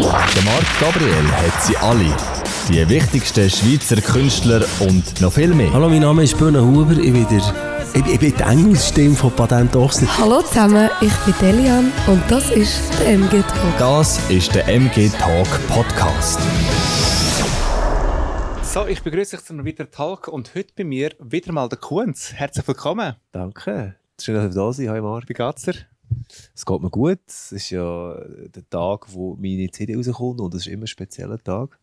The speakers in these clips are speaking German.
Der Marc Gabriel hat sie alle. Die wichtigsten Schweizer Künstler und noch viel mehr. Hallo, mein Name ist Böhne Huber. Ich bin, der, ich, ich bin die Engelsstimme von Patent Ochsner. Hallo zusammen, ich bin Delian und das ist der MG Talk. Das ist der MG Talk Podcast. So, ich begrüße euch zu einem weiteren Talk und heute bei mir wieder mal der Kunz. Herzlich willkommen. Danke. Schön, dass ihr da seid. Hi, Marc. Wie geht's dir? Es geht mir gut. Es ist ja der Tag, wo meine CD rauskommt und es ist immer ein spezieller Tag.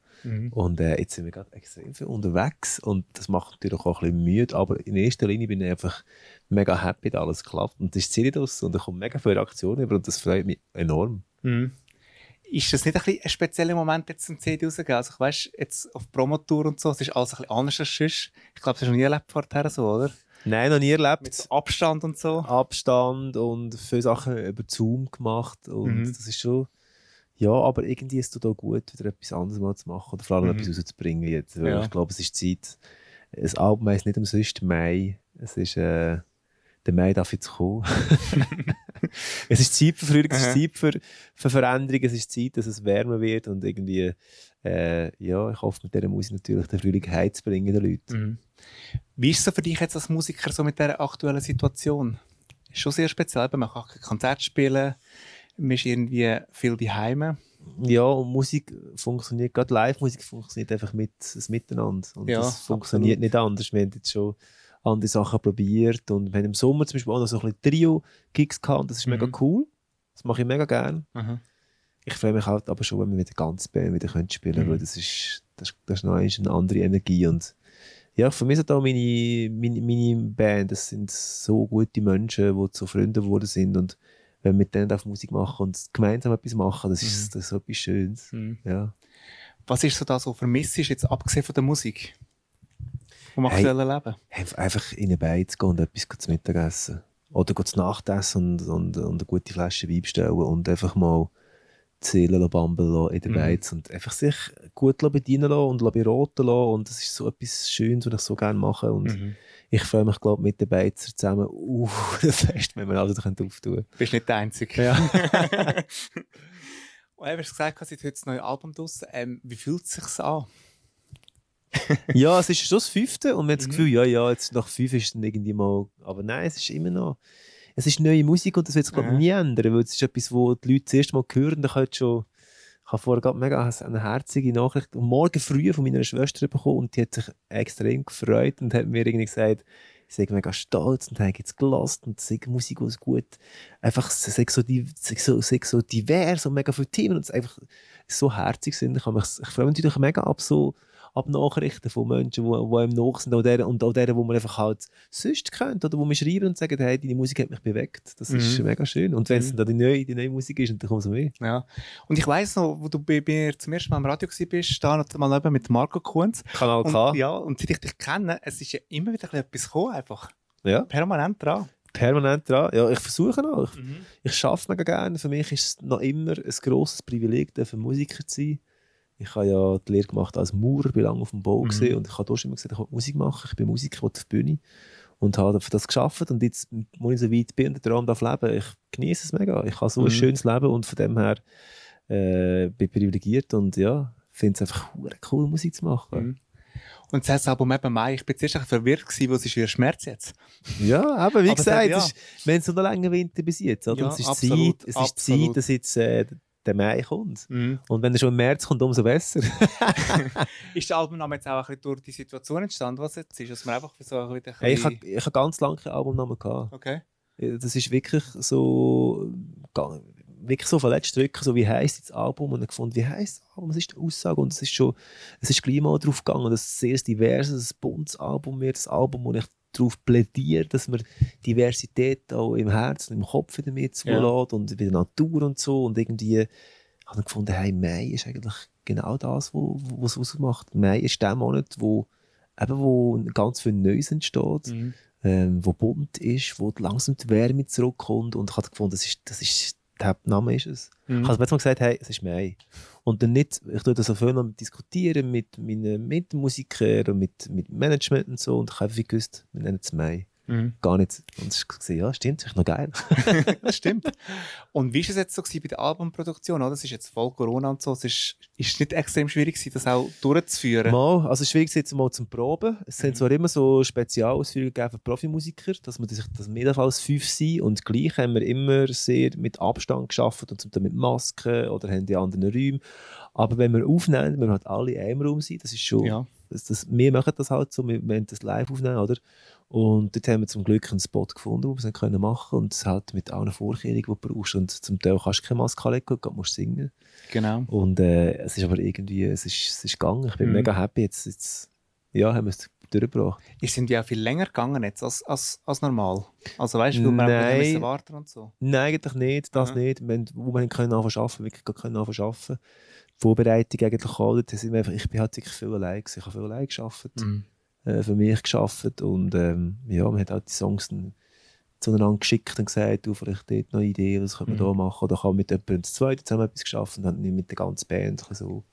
Und äh, jetzt sind wir gerade extrem viel unterwegs und das macht natürlich auch ein bisschen müde, aber in erster Linie bin ich einfach mega happy, dass alles klappt und es ist CD draus und da kommen mega viele Reaktionen über und das freut mich enorm. Mhm. Ist das nicht ein, bisschen ein spezieller Moment jetzt zum CD rausgehen? Also ich weiss, jetzt auf Promotour und so, es ist alles ein bisschen anders als sonst. Ich glaube, das hast du noch nie erlebt vorher so, oder? Nein, noch nie erlebt. Mit Abstand und so. Abstand und viele Sachen über Zoom gemacht und Mhm. das ist schon ja, aber irgendwie ist es auch gut, wieder etwas anderes mal zu machen oder vor allem Mhm. etwas rauszubringen jetzt, weil Ja. ich glaube, es ist Zeit. Das Album heisst nicht umsonst Mai, es ist äh, der Mai darf jetzt kommen. es ist Zeit für Frühling, es ist. Zeit für, für Veränderung, es ist Zeit, dass es wärmer wird und irgendwie äh, ja, ich hoffe mit dieser Musik natürlich den Frühling heimzubringen den Leuten. Mhm. Wie ist es so für dich jetzt als Musiker so mit dieser aktuellen Situation? Ist schon sehr speziell, man kann kein Konzert spielen, man ist irgendwie viel daheim. Ja, und Musik funktioniert, gerade Live-Musik funktioniert einfach mit das Miteinander. Und Ja, das funktioniert absolut. nicht anders. Wir haben jetzt schon andere Sachen probiert und wir haben im Sommer zum Beispiel auch noch so ein bisschen Trio-Gigs gehabt und das ist mega Mhm. cool. Das mache ich mega gerne. Mhm. Ich freue mich halt aber schon, wenn wir mit der ganzen Band wieder können spielen können, Mhm. weil das ist, das, das ist noch eine andere Energie und ja, für mich sind auch meine, meine, meine Band, das sind so gute Menschen, die zu Freunden geworden sind und wenn wir mit denen auf Musik machen und gemeinsam etwas machen, das ist, Mhm. das ist so etwas Schönes. Mhm. Ja. Was ist so das, was vermisst ist, jetzt abgesehen von der Musik? Vom Hey. aktuellen Leben? Einf- einfach in eine Beiz gehen und etwas zu Mittag essen. Oder zu Nacht essen und, und, und eine gute Flasche Wein bestellen und einfach mal zählen bambeln in der Mhm. Beiz und einfach sich gut bedienen lassen und beraten lassen und das ist so etwas Schönes, was ich so gerne mache und Mhm. ich freue mich glaube mit den Beizer zusammen uh, das Fest, wenn wir alles auftun können. Du bist nicht der Einzige. Ja. Und du hast gesagt, es ist heute das neue Album draussen. Ähm, wie fühlt es sich an? ja, es ist schon das fünfte und man hat das Mhm. Gefühl, ja, ja, jetzt nach fünf ist es dann irgendwie mal, aber nein, es ist immer noch, es ist neue Musik und das wird sich glaube ich nie ändern, weil es ist etwas, wo die Leute das erste Mal hören, dann können schon, ich habe vorher gerade mega eine herzige Nachricht Morgen früh von meiner Schwester bekommen und die hat sich extrem gefreut und hat mir irgendwie gesagt, sie sei mega stolz und habe jetzt gelassen und sei Musik was gut, einfach sie sei so, sei so, sei so divers und mega viele Themen und es einfach so herzig sind. Ich, mich, ich freue mich natürlich mega ab so ab Nachrichten von Menschen, die, die einem nach sind, deren, und auch deren, die man einfach halt sonst kennt, oder wo man schreiben und sagen, hey, deine Musik hat mich bewegt. Das ist Mhm. mega schön. Und wenn es Mhm. dann die neue, die neue Musik ist, dann kommt es mehr. Ja. Und ich weiss noch, wo du bei mir zum ersten Mal im Radio warst, da noch mal eben mit Marco Kunz. Kanal Und, ja, und seit ich dich kenne, es ist ja immer wieder etwas gekommen, einfach. Ja. Permanent dran. Permanent dran. Ja, ich versuche noch. Ich, Mhm. ich arbeite mega gerne. Für mich ist es noch immer ein grosses Privileg, Musiker zu sein. Ich habe ja die Lehre gemacht als Maurer, bin lange auf dem Bau Mhm. gesehen und ich habe dort schon immer gesagt, ich will Musik machen. Ich bin Musiker, ich will auf die Bühne und habe für das geschafft und jetzt, wo ich so weit bin und den Traum darf leben, ich genieße es mega. Ich habe so Mhm. ein schönes Leben und von dem her äh, bin ich privilegiert und ja, finde es einfach cool, Musik zu machen. Mhm. Und das Album eben Mai, ich bin zuerst ein verwirrt gewesen, was ist ein Schmerz jetzt? Ja, aber wie Aber gesagt, sag, ja. ist, wir haben so einen langen Winter bis jetzt. Oder? Ja, es ist absolut, Zeit, es ist absolut. Zeit, dass jetzt äh, der Mai kommt. Mhm. Und wenn er schon im März kommt, umso besser. Ist das Albumname jetzt auch ein bisschen durch die Situation entstanden, was jetzt ist? Dass man einfach so ein bisschen... hey, ich habe ich hab ganz lange keinen Albumnamen gehabt. Okay. Das ist wirklich so, wirklich so verletzt drücken, so wie heisst das Album und dann gefunden, wie heisst das Album, was ist die Aussage und es ist schon, es ist gleich mal drauf gegangen, dass es sehr diverses, ein buntes Album wird, das Album, wo ich darauf plädiere, dass man Diversität auch im Herzen, im Kopf wieder mit zulässt und in der Natur und so und irgendwie habe ich gefunden, hey, Mai ist eigentlich genau das, was es ausmacht. Mai ist der Monat, wo eben wo ganz viel Neues entsteht Mhm. ähm, wo bunt ist, wo langsam die Wärme zurückkommt und ich habe gefunden, das ist, das ist, der Name ist es. Mhm. Ich habe jetzt mal gesagt, hey, es ist Mai. Und dann nicht, ich tue das so viel noch diskutieren mit meinen Mitmusikern und mit, mit Management und so und ich habe einfach gewusst, wir nennen es Mai. Mhm. Gar nicht. Und ich gesehen, ja, stimmt, ist noch geil. das stimmt. Und wie war es jetzt so bei der Albumproduktion? Oder? Das ist jetzt voll Corona und so. Es ist, ist es nicht extrem schwierig gewesen, das auch durchzuführen? Mal, also schwierig ist jetzt mal zum Proben. Es sind Mhm. zwar immer so Spezialausführungen für Profimusiker, dass wir sich, wir jedenfalls fünf sind und gleich haben wir immer sehr mit Abstand geschafft und zum Teil mit Masken oder haben die anderen Räume. Aber wenn wir aufnehmen, wir halt alle in einem Raum sind, das ist schon, Ja. Das, das, wir machen das halt so, wir wollen das live aufnehmen, oder? Und dort haben wir zum Glück einen Spot gefunden, wo wir es können machen und es halt mit allen Vorkehrungen, die du brauchst. Und zum Teil kannst du keine Maske legen, du musst singen. Genau. Und äh, es ist aber irgendwie, es ist, es ist gegangen. Ich bin Mhm. mega happy. Jetzt, jetzt ja, haben wir es durchgebracht. Ihr sind ja viel länger gegangen jetzt als, als, als normal. Also weißt du, Nein. müssen warten und so. Nein, eigentlich nicht. Das Mhm. nicht. Wir, wo wir können anfangen arbeiten, wirklich können anfangen arbeiten. Die Vorbereitung eigentlich einfach, ich bin halt wirklich viel allein gewesen. Ich habe viel allein gearbeitet. Mhm. Äh, für mich gearbeitet. Und ähm, ja, man hat halt die Songs dann zueinander geschickt und gesagt, du, vielleicht dort noch eine Idee, was können wir Mhm. da machen. Oder kann mit jemandem zu zweit zusammen etwas geschafft und dann nicht mit der ganzen Band. So.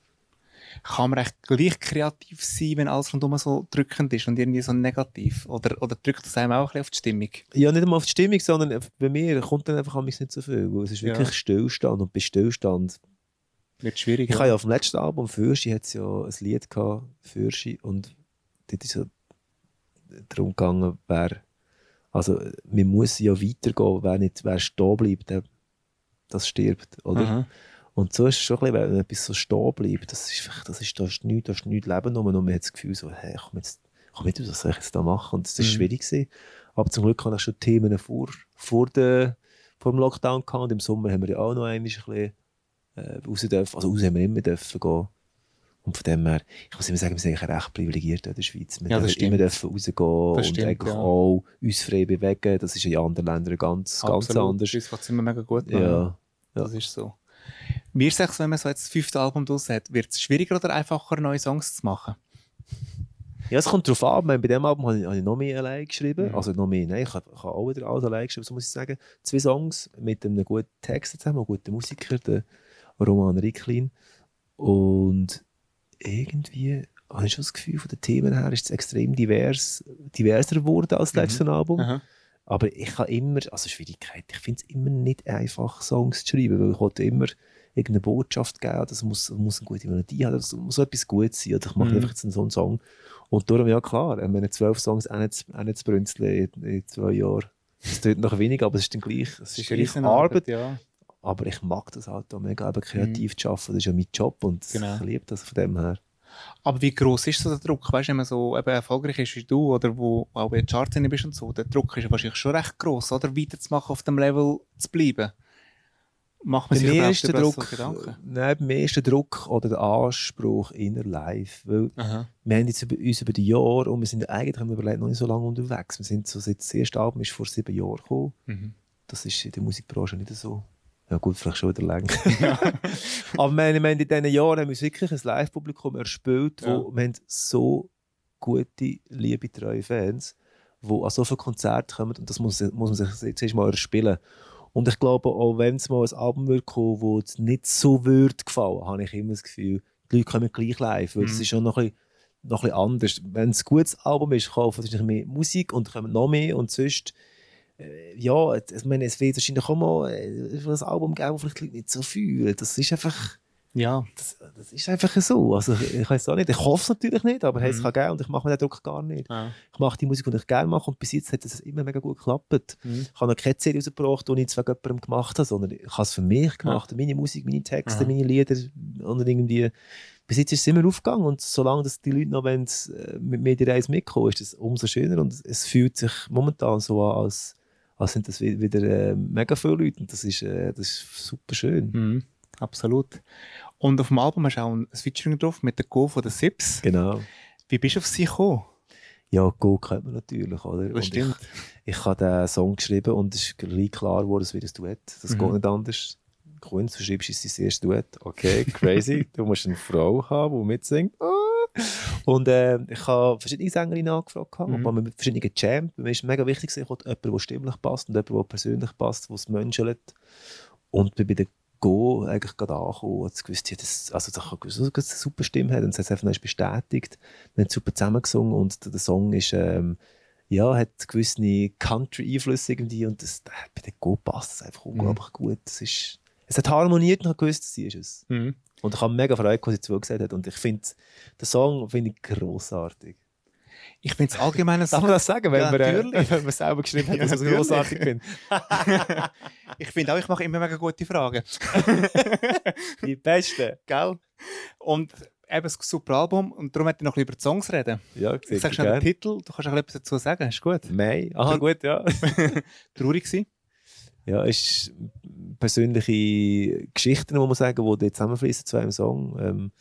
Kann man echt gleich kreativ sein, wenn alles rundum so drückend ist und irgendwie so negativ? Oder, oder drückt das einem auch ein bisschen auf die Stimmung? Ja, nicht einmal auf die Stimmung, sondern bei mir kommt dann einfach nicht so viel. Weil es ist Ja. wirklich Stillstand und bei Stillstand. Wird schwierig. Ich habe ja auf dem letzten Album Fürschi hat es ja ein Lied gehabt, Fürschi, und dort ist ja darum gegangen, wer, also man muss ja weitergehen, wer nicht, wer stehen bleibt, der, das stirbt, oder? Aha. Und so ist es schon ein bisschen, wenn etwas so stehen bleibt, das ist, das ist, da ist nichts, da ist nichts Leben rum, und man hat das Gefühl so, hey, komm jetzt, komm mit, was soll ich jetzt da machen? Und das war Mhm. schwierig gewesen. Aber zum Glück hatte ich schon Themen vor, vor, der, vor dem Lockdown gehabt, und im Sommer haben wir ja auch noch einmal ein bisschen äh, raus dürfen, also raus haben wir immer dürfen gehen. Und von dem her, ich muss immer sagen, wir sind eigentlich recht privilegiert in der Schweiz. Wir Ja, das dürfen immer stimmt. dürfen rausgehen Das und stimmt, eigentlich ja. auch uns frei bewegen. Das ist in anderen Ländern ganz, ganz Absolut. anders. Uns geht es immer mega gut. Ja. Das ist so. Mir sagt wenn man so jetzt das fünfte Album draus hat, wird es schwieriger oder einfacher, neue Songs zu machen? Ja, es kommt darauf an. Bei diesem Album habe ich, habe ich noch mehr allein geschrieben. Mhm. Also noch mehr, nein, ich habe, ich habe auch wieder alles allein geschrieben, so muss ich sagen. Zwei Songs mit einem guten Text zusammen, einem guten Musiker, der Roman Ricklin. Und irgendwie habe ich schon das Gefühl, von den Themen her ist es extrem divers, diverser geworden als das Mhm. letzte Album. Aha. Aber ich habe immer, also Schwierigkeit, ich finde es immer nicht einfach, Songs zu schreiben, weil ich wollte immer irgendeine Botschaft geben, das muss, muss eine gute Melodie haben, das muss etwas Gutes sein. Oder ich mache Mhm. einfach jetzt so einen Song. Und darum, ja klar, wenn zwölf Songs auch nicht, auch nicht zu brünzeln in, in zwei Jahren, das tut noch wenig, aber es ist dann gleich, es ist gleich Arbeit. ja. Aber ich mag das halt auch mega, eben kreativ zu arbeiten, das ist ja mein Job und Genau. ich liebe das von dem her. Aber wie groß ist so der Druck? Weißt du, wenn man so eben erfolgreich ist wie du oder wo auch bei den Charts bist und so, der Druck ist wahrscheinlich schon recht groß, oder? Weiterzumachen, auf dem Level zu bleiben. Macht man Bei sich mir ist der Druck, Gedanken? nein, bei mir ist der Druck oder der Anspruch inner live, weil Aha. wir haben jetzt über, uns über die Jahre und wir sind eigentlich, haben wir überlegt, noch nicht so lange unterwegs. Wir sind so, seit das erste Album ist vor sieben Jahren gekommen. Mhm. Das ist in der Musikbranche nicht so. Ja gut, vielleicht schon wieder länger. Aber wir, wir in diesen Jahren haben wir wirklich ein Live-Publikum erspielt, wo Ja. wir haben so gute, liebe, treue Fans, die an so viele Konzerte kommen und das muss, muss man sich zuerst mal erspielen. Und ich glaube, auch wenn es mal ein Album wird kommen, wo es nicht so würde gefallen, habe ich immer das Gefühl, die Leute kommen gleich live, weil es Mhm. ist schon noch ein bisschen, noch ein bisschen anders. Wenn es ein gutes Album ist, kaufen sie mehr Musik und kommen noch mehr und sonst äh, ja, ich meine, es wird wahrscheinlich auch mal äh, ein Album geben, das vielleicht die Leute nicht so fühlen. Das ist einfach, Ja, das, das ist einfach so. Also ich, ich weiß auch nicht, ich hoffe es natürlich nicht, aber hey, es Mhm. kann geben und ich mache mir den Druck gar nicht. ja. Ich mache die Musik, die ich gerne mache und bis jetzt hat es immer mega gut geklappt. Mhm. Ich habe noch keine CD rausgebracht, die ich zwar jemandem gemacht habe, sondern ich habe es für mich gemacht. Meine Musik, meine Texte, Aha. meine Lieder und irgendwie bis jetzt ist es immer aufgegangen und solange dass die Leute noch wollen, äh, mit mir die Reise mitkommen, ist das umso schöner und es fühlt sich momentan so an, als, als sind das wi- wieder äh, mega viele Leute und das ist, äh, das ist super schön. Mhm. Absolut. Und auf dem Album hast du auch ein Featuring drauf mit der Go von den Sips. Genau. Wie bist du auf sie gekommen? Ja, Go kennt man natürlich, oder? Das Und stimmt. Ich, ich habe den Song geschrieben und es ist gleich klar geworden, es wird ein Duett. Das Mhm. geht nicht anders. Kunst, du schreibst, es ist dein erstes Duett. Okay, crazy. du musst eine Frau haben, die mitsingt. Ah. Und äh, ich habe verschiedene Sängerinnen angefragt, Mhm. mhm. mit verschiedenen gejammt. Mir ist mega wichtig, ich wollte jemanden, der stimmlich passt und jemanden, der persönlich passt, der es menschelt. Und bei der Go eigentlich gerade angekommen und gewusst, ja, das, also das kann gewusst, dass es eine super Stimme hat. Und es hat es einfach noch bestätigt. Wir haben super zusammen gesungen und der Song ist, ähm, ja, hat gewisse Country-Einflüsse irgendwie und das, das hat bei den Go passt das einfach unglaublich gut. Es, ist, es hat harmoniert und ich habe gewusst, sie ist es. Mhm. Und ich habe mega Freude, was sie zugesagt hat. Und ich finde, den Song finde ich grossartig. Ich finde es allgemein ein Darf man das sagen, wenn, Ja, man, äh, wenn man selber geschrieben hat, Ja, dass ich es grossartig finde? Ich finde auch, ich mache immer mega gute Fragen. Die Beste. Gell? Und eben ein super Album und darum hätte ich noch ein bisschen über die Songs reden. Ja, Ich sehr sag schnell den. Titel, du kannst auch etwas dazu sagen, ist gut. Mai. Aha, gut, ja. Traurig gewesen. Ja, es ist persönliche Geschichten, muss man sagen, die zusammenfließen zu einem Song, ähm,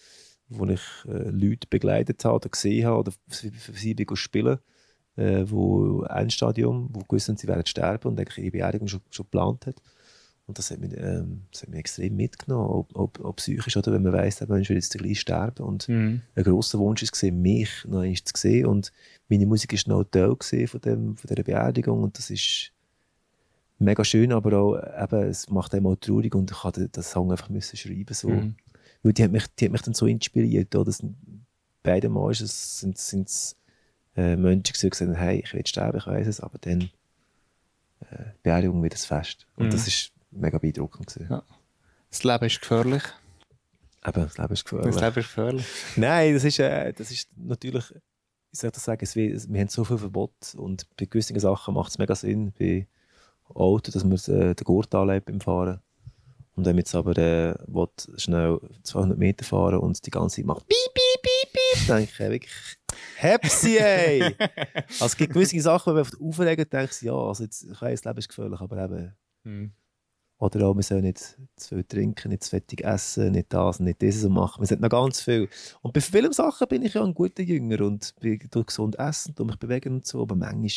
wo ich äh, Leute begleitet habe oder gesehen habe oder für, für sie bin spielen, äh, wo ein Stadium, wo gewusst haben, sie werden sterben und eigentlich ihre Beerdigung schon, schon geplant hat. Und das hat mich, ähm, das hat mich extrem mitgenommen, ob, ob, ob psychisch oder wenn man weiss, der Mensch wird jetzt gleich sterben und Mhm. ein grosser Wunsch war, mich noch einmal zu sehen. Und meine Musik war noch Teil von, dem, von dieser Beerdigung. Und das ist mega schön, aber auch, eben, es macht einem auch traurig. Und ich den- den Song einfach müssen schreiben. So. Mhm. Weil die hat, mich, die hat mich dann so inspiriert. Oder? Sind, beide Mal ist es, sind es äh, Menschen, die gesagt haben, hey, ich will sterben, ich weiß es, aber dann äh, Beerdigung wird es fest. Und Mhm. das ist mega beeindruckend. Gewesen. Ja. Das Leben ist gefährlich. Eben, das Leben ist gefährlich. Das Leben ist gefährlich. Nein, das ist, äh, das ist natürlich, wie soll ich das sagen, es, wird- wir haben so viel Verbot und bei gewissen Sachen macht es mega Sinn, bei Auto, dass man äh, den Gurt anlegt beim Fahren. Und wenn man jetzt aber äh, will, schnell 200 Meter fahren und die ganze Zeit macht piep, piep, piep, piep, denke ich wirklich, Hepsi, ey! also es gibt gewisse Sachen, wenn man Aufregen denkt, ja, also jetzt, ich weiss, das Leben ist gefährlich, aber eben, Mhm. oder auch, wir sollen nicht zu viel trinken, nicht zu fettig essen, nicht das, nicht dieses machen. Wir sind noch ganz viel. Und bei vielen Sachen bin ich ja ein guter Jünger und bin durch gesund essen, durch mich bewegen und so, aber manchmal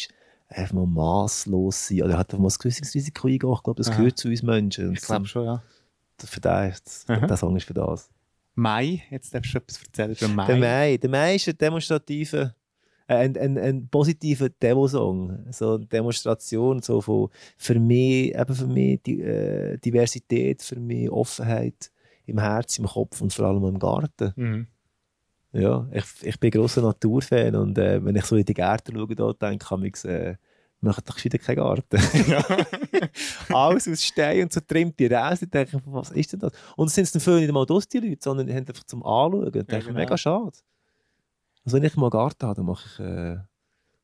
einfach mal maßlos sein oder hat einfach mal ein gewisses Risiko eingehen. Ich glaube, das Aha. gehört zu uns Menschen. Und Ich glaube schon, ja. Für das, der Song ist für das. Mai, jetzt darfst du etwas erzählen über Mai. Der Mai, der Mai ist ein demonstrativer, äh, ein, ein, ein positiver Demo-Song. So eine Demonstration so von, für mich, eben für mich die, äh, Diversität, für mich Offenheit im Herz, im Kopf und vor allem im Garten. Mhm. Ja, ich, ich bin ein grosser Naturfan und äh, wenn ich so in die Gärten schaue, da, denke ich, äh, machen doch wieder keinen Garten. Alles aus Stein und so trimmt die Räse, denke ich, was ist denn das? Und es sind dann viele nicht mal das, die Leute, sondern die haben einfach zum Anschauen. Und denke ich, genau. mega schade. Also wenn ich mal einen Garten habe, dann mache ich... Äh,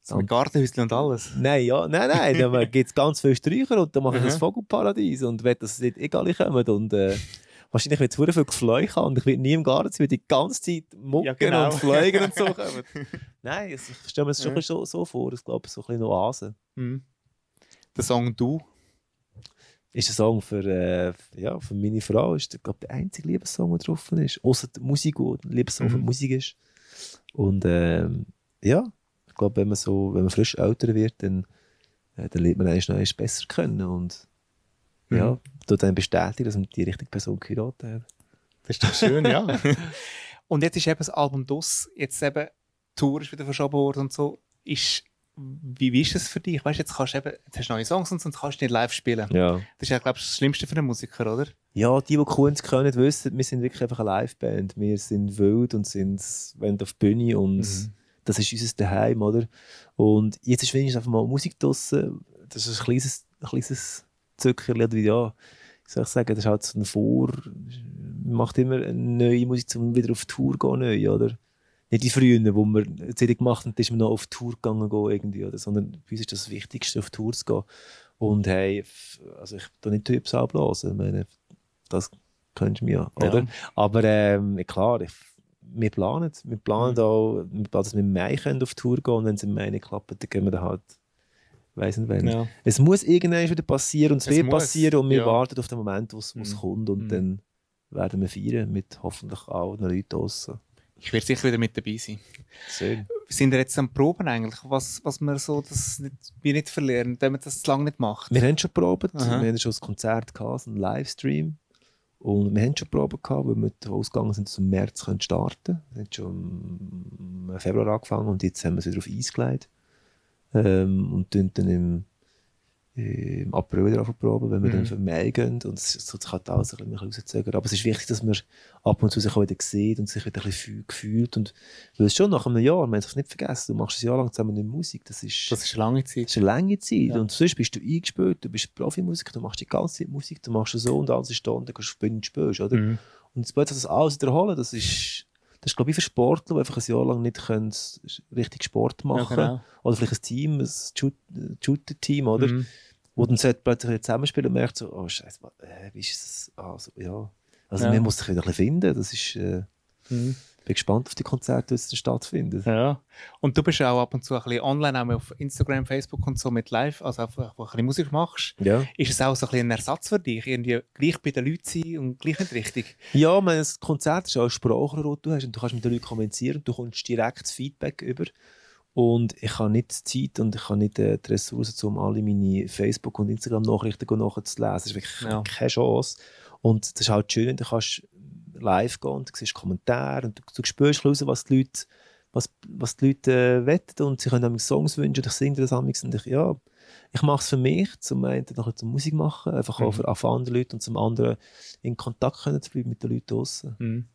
So mit Gartenhäuschen und alles. Nein, ja, nein, nein, dann gibt es ganz viele Sträucher und dann mache ich ein Vogelparadies und will, dass es nicht egal kommen und äh, wahrscheinlich wird es sehr viel Gefleuch haben und ich will nie im Garten sein, weil die ganze Zeit Mucken Ja, genau. und Fliegen und so kommen. Nein, ich stelle mir das schon Ja. so, so vor, ich glaube, so ein bisschen Oase. Mhm. Der Song Du. Ist ein Song für, äh, ja, für meine Frau, ist glaube der einzige Liebessong, der drauf ist, außer die Musik, ein Liebessong für Mhm. Musik ist. Und ähm, ja, ich glaube, wenn man so, wenn man frisch älter wird, dann, äh, dann lernt man eigentlich noch besser kennen und Mhm. ja, tut dann bestätigen, dass man die richtige Person geheiratet hat. Das ist doch schön, ja. und jetzt ist eben das Album DOS, jetzt eben die Tour ist wieder verschoben worden und so. Ist, wie, wie ist es für dich? Weißt, jetzt, kannst du eben, jetzt hast du neue Songs und so, und kannst du nicht live spielen. Ja. Das ist ja, glaube ich, das Schlimmste für einen Musiker, oder? Ja, die, die Kunst können, wissen, wir sind wirklich einfach eine Liveband. Wir sind wild und sind wenn auf die Bühne und Mhm. das ist unser Daheim, oder? Und jetzt ist wenigstens einfach mal Musik draussen. Das ist ein kleines, ein kleines Zückerchen, oder wie, ja, wie soll ich sagen, das ist halt so ein Vor... Man macht immer neue Musik, um wieder auf Tour gehen, neu, oder? Nicht wie früher, wo wir eine CD gemacht da ist man noch auf Tour gegangen, gehen irgendwie, oder? sondern bei uns ist das Wichtigste, auf Tour zu gehen. Und hey, also ich tue nicht Typs abblasen, ich meine, das kennst du mir ja, Ja. oder? Aber ähm, klar, ich, wir planen. Wir planen auch, wir planen, dass wir im Mai können auf Tour gehen und wenn es im Mai nicht klappt, dann gehen wir dann halt, weiss nicht wann. Ja. Es muss irgendwann wieder passieren und es, Es wird muss, passieren und wir ja. warten auf den Moment, wo es Mhm. kommt und Mhm. dann werden wir feiern mit hoffentlich allen Leuten draussen. Ich werde sicher wieder mit dabei sein. Schön. Wir sind ja jetzt am Proben eigentlich, was, was wir so das nicht, wir nicht verlieren, wenn man das zu lange nicht macht. Wir haben schon probiert, Aha. wir haben schon ein Konzert gehabt, einen Livestream. Und wir haben schon Proben gehabt, weil wir ausgegangen sind, dass wir im März können starten können. Wir haben schon im Februar angefangen und jetzt haben wir es wieder auf Eis gelegt. Ähm, und tun dann im im April darauf proben, wenn wir Mhm. dann für Mai gehen und es sich halt alles ein bisschen rauszögern. Aber es ist wichtig, dass man ab und zu sich auch wieder sieht und sich wieder ein bisschen fühl- gefühlt und weil es schon nach einem Jahr, man darf es nicht vergessen, du machst ein Jahr lang zusammen nicht Musik, das ist, Das ist eine lange Zeit. das ist eine lange Zeit Ja. und sonst bist du eingespielt, du bist Profimusiker, du machst die ganze Zeit Musik, du machst so und alle Stunden, gehst du spielen und spielst, oder? Mhm. Und jetzt plötzlich das alles wiederholen, das ist, das ist glaube ich für Sportler, die einfach ein Jahr lang nicht können, richtig Sport machen Ja, genau. oder vielleicht ein Team, ein Shoot- Shooter-Team, oder? Mhm. Wo dann sollte plötzlich zusammenspielen und merkt so, oh Scheiße, äh, wie ist das? Ah, so, ja. Also Ja. man muss sich wieder ein bisschen finden, das ist, äh, Mhm. Bin gespannt auf die Konzerte, die stattfinden. Ja. Und du bist ja auch ab und zu ein bisschen online, auch auf Instagram, Facebook und so mit live, also einfach, wo du ein bisschen Musik machst. Ja. Ist es auch so ein, bisschen ein Ersatz für dich? Irgendwie gleich bei den Leuten sein und gleich in die Richtung? Ja, ich meine, das Konzert ist auch ein Sprachrohr, das du hast und du kannst mit den Leuten kommunizieren du kommst direkt Feedback über. Und ich habe nicht die Zeit und ich habe nicht äh, die Ressourcen, um alle meine Facebook- und Instagram-Nachrichten nachzulesen. Das ist wirklich Ja. keine Chance. Und das ist halt schön, du kannst live gehen und du siehst Kommentare und du, du spürst raus, was die Leute, was, was die Leute äh, wetten und sie können Songs wünschen und ich singe das amigs und ich, ja, ich mache es für mich, zum einen nachher zum Musik machen, einfach auch Mhm. für, auch für andere Leute und zum anderen in Kontakt können zu bleiben mit den Leuten draussen. Mhm.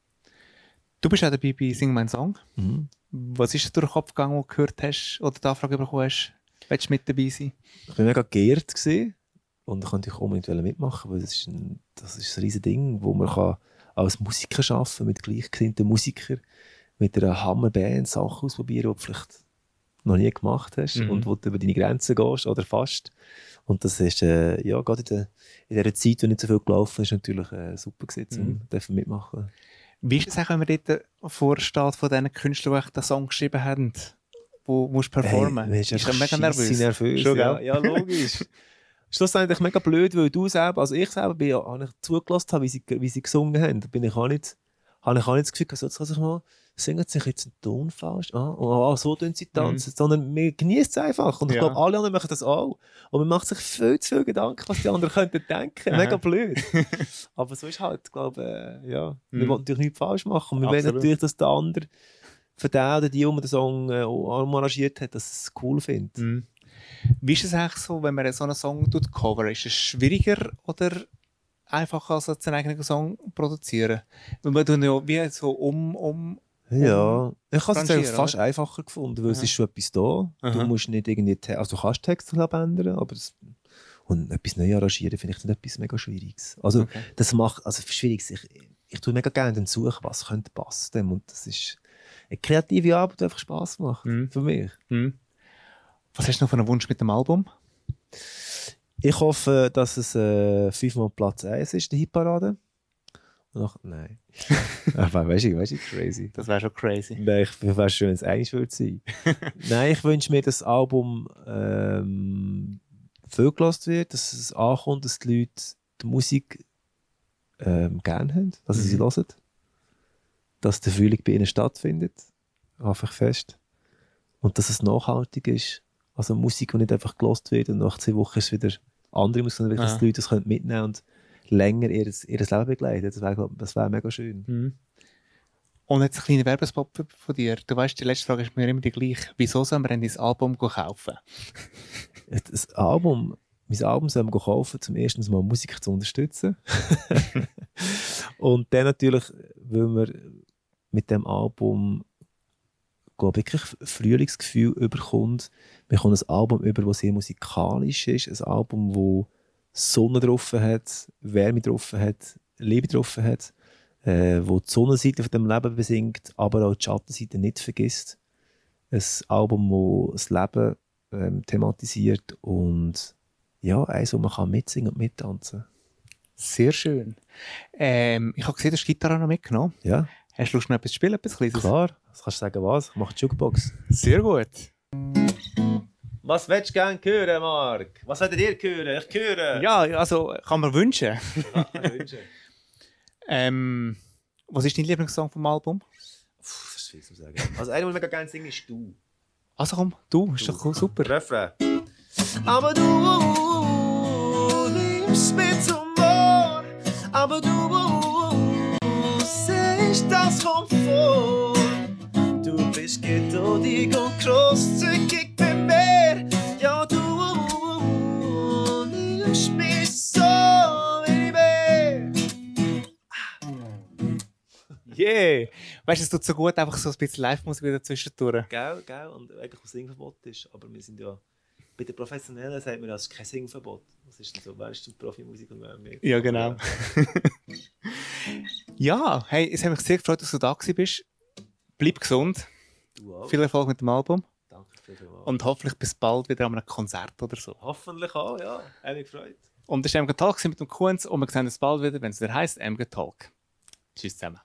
Du bist auch dabei bei Sing mein Song. Mhm. Was ist dir durch den Kopf gegangen, wo du gehört hast oder die Anfrage bekommen hast? Willst du mit dabei sein? Ich war mega geehrt gewesen und ich konnte unbedingt mitmachen, weil das ist ein, das ist ein riesiges Ding, wo man kann als Musiker arbeiten mit gleichgesinnten Musikern, mit einer Hammerband Sachen ausprobieren, die du vielleicht noch nie gemacht hast Mhm. und wo du über deine Grenzen gehst oder fast. Und das ist, äh, ja, gerade in, der, in dieser Zeit, wo nicht so viel gelaufen ist, natürlich äh, super gewesen, um Mhm. dürfen mitmachen. Wie ist es auch, wenn man dort vorsteht von diesen Künstlern, die den Song geschrieben haben, wo musst performen? Hey, ist mega nervös. nervös. Schon, ja. ja, logisch. Schlussendlich mega blöd, weil du selber, also ich selber, bin ja, habe ich zugelassen habe, wie sie, wie sie gesungen haben, da bin ich auch nicht, habe ich auch nicht das Gefühl, gehabt, so, jetzt kann sich mal, singen sie sich jetzt einen Ton falsch, ah, oh, so tun sie tanzen, sondern wir genießen es einfach und ich Ja. glaube, alle anderen machen das auch. Und man macht sich viel zu viel Gedanken, was die anderen könnten denken, Aha. mega blöd. Aber so ist halt, glaube äh, ja, wir Mhm. wollen natürlich nichts falsch machen wir wollen Absolut. natürlich, dass der andere für den oder die, die man den Song äh, arrangiert hat, dass es cool findet. Mhm. Wie ist es eigentlich so, wenn man so einen Song tut, cover? Ist es schwieriger oder einfacher als einen eigenen Song produzieren? Weil man tun ja wie so um, um Ja, ich habe es jetzt fast einfacher gefunden, weil es Aha. ist schon etwas da. Aha. Du musst nicht irgendwie, also du kannst Texte glaub, ändern, aber das, und etwas neu arrangieren finde ich nicht etwas mega Schwieriges. Also Okay. das macht, also Schwieriges, ich, ich tue mega gerne dann suchen, was könnte passen und das ist eine kreative Arbeit, die einfach Spass macht, Mhm. für mich. Hm. Was hast du noch für einen Wunsch mit dem Album? Ich hoffe, dass es äh, fünfmal Platz 1 ist, die Hitparade. Nach, nein. Aber weißt du, weißt du, crazy. Das wäre schon crazy. Nein, ich wäre schön, wenn es eins würde sein. Nein, ich wünsche mir, dass das Album ähm, viel gelassen wird, dass es ankommt, dass die Leute die Musik ähm, gerne haben, dass sie sie Mhm. hören. Dass der Frühling bei ihnen stattfindet. Einfach fest. Und dass es nachhaltig ist. Also Musik, die nicht einfach gelost wird und nach zwei Wochen ist es wieder andere Musik, sondern wirklich, dass Ja. die Leute das können mitnehmen und länger ihr, ihr Leben begleiten. Das wäre wär mega schön. Hm. Und jetzt ein kleiner Werbespot von dir. Du weißt, die letzte Frage ist mir immer die gleiche. Wieso soll man denn dein Album kaufen? das Album, mein Album soll man kaufen, zum ersten Mal Musik zu unterstützen. und dann natürlich, weil man mit dem Album glaube wirklich Frühlingsgefühl überkommt. Man kommt ein Album über, das sehr musikalisch ist, ein Album, wo Sonne drauf hat, Wärme drauf hat, Liebe drauf hat, äh, wo die Sonnenseite von dem Leben besingt, aber auch die Schattenseite nicht vergisst. Ein Album, wo das Leben ähm, thematisiert und ja, eins, wo man kann mitsingen und mittanzen. Sehr schön. Ähm, ich habe gesehen, du hast die Gitarre noch mitgenommen. Ja, Hast du Lust, noch etwas zu spielen? Etwas Kleines? klar. Das kannst du sagen, was? Ich mache die Jukebox. Sehr gut. Was willst du gerne hören, Marc? Was wollt ihr hören? Ich höre. Ja, also kann man wünschen. ähm, was ist dein Lieblingssong vom Album? Puh, das ist viel zu sagen. Also, einer, den ich mega gerne singe, ist du. Also komm, du, ist doch cool, super. Refrain. Aber du liebst mich zum Mord, aber du nicht das, Komfort. du bist geduldig und großzügig bei mir. Ja, du liebst mich so, wie ich bin. Yeah! Weißt du, es tut so gut, einfach so ein bisschen Live-Musik wieder zwischendurch. Gell, gell, und eigentlich was Singverbot ist, aber wir sind ja. Bei den Professionellen sagt man, das ist kein Singverbot. Was ist denn so, Weißt du, Profimusik und mehr? Ja, genau. Ja, hey, es hat mich sehr gefreut, dass du da bist. Bleib gesund. Viel Erfolg mit dem Album. Danke vielmals. Und hoffentlich bis bald wieder an einem Konzert oder so. hoffentlich auch, ja. Hat mich gefreut. Und das war MG Talk mit dem Kunz und wir sehen uns bald wieder, wenn es wieder heisst MG Talk. Tschüss zusammen.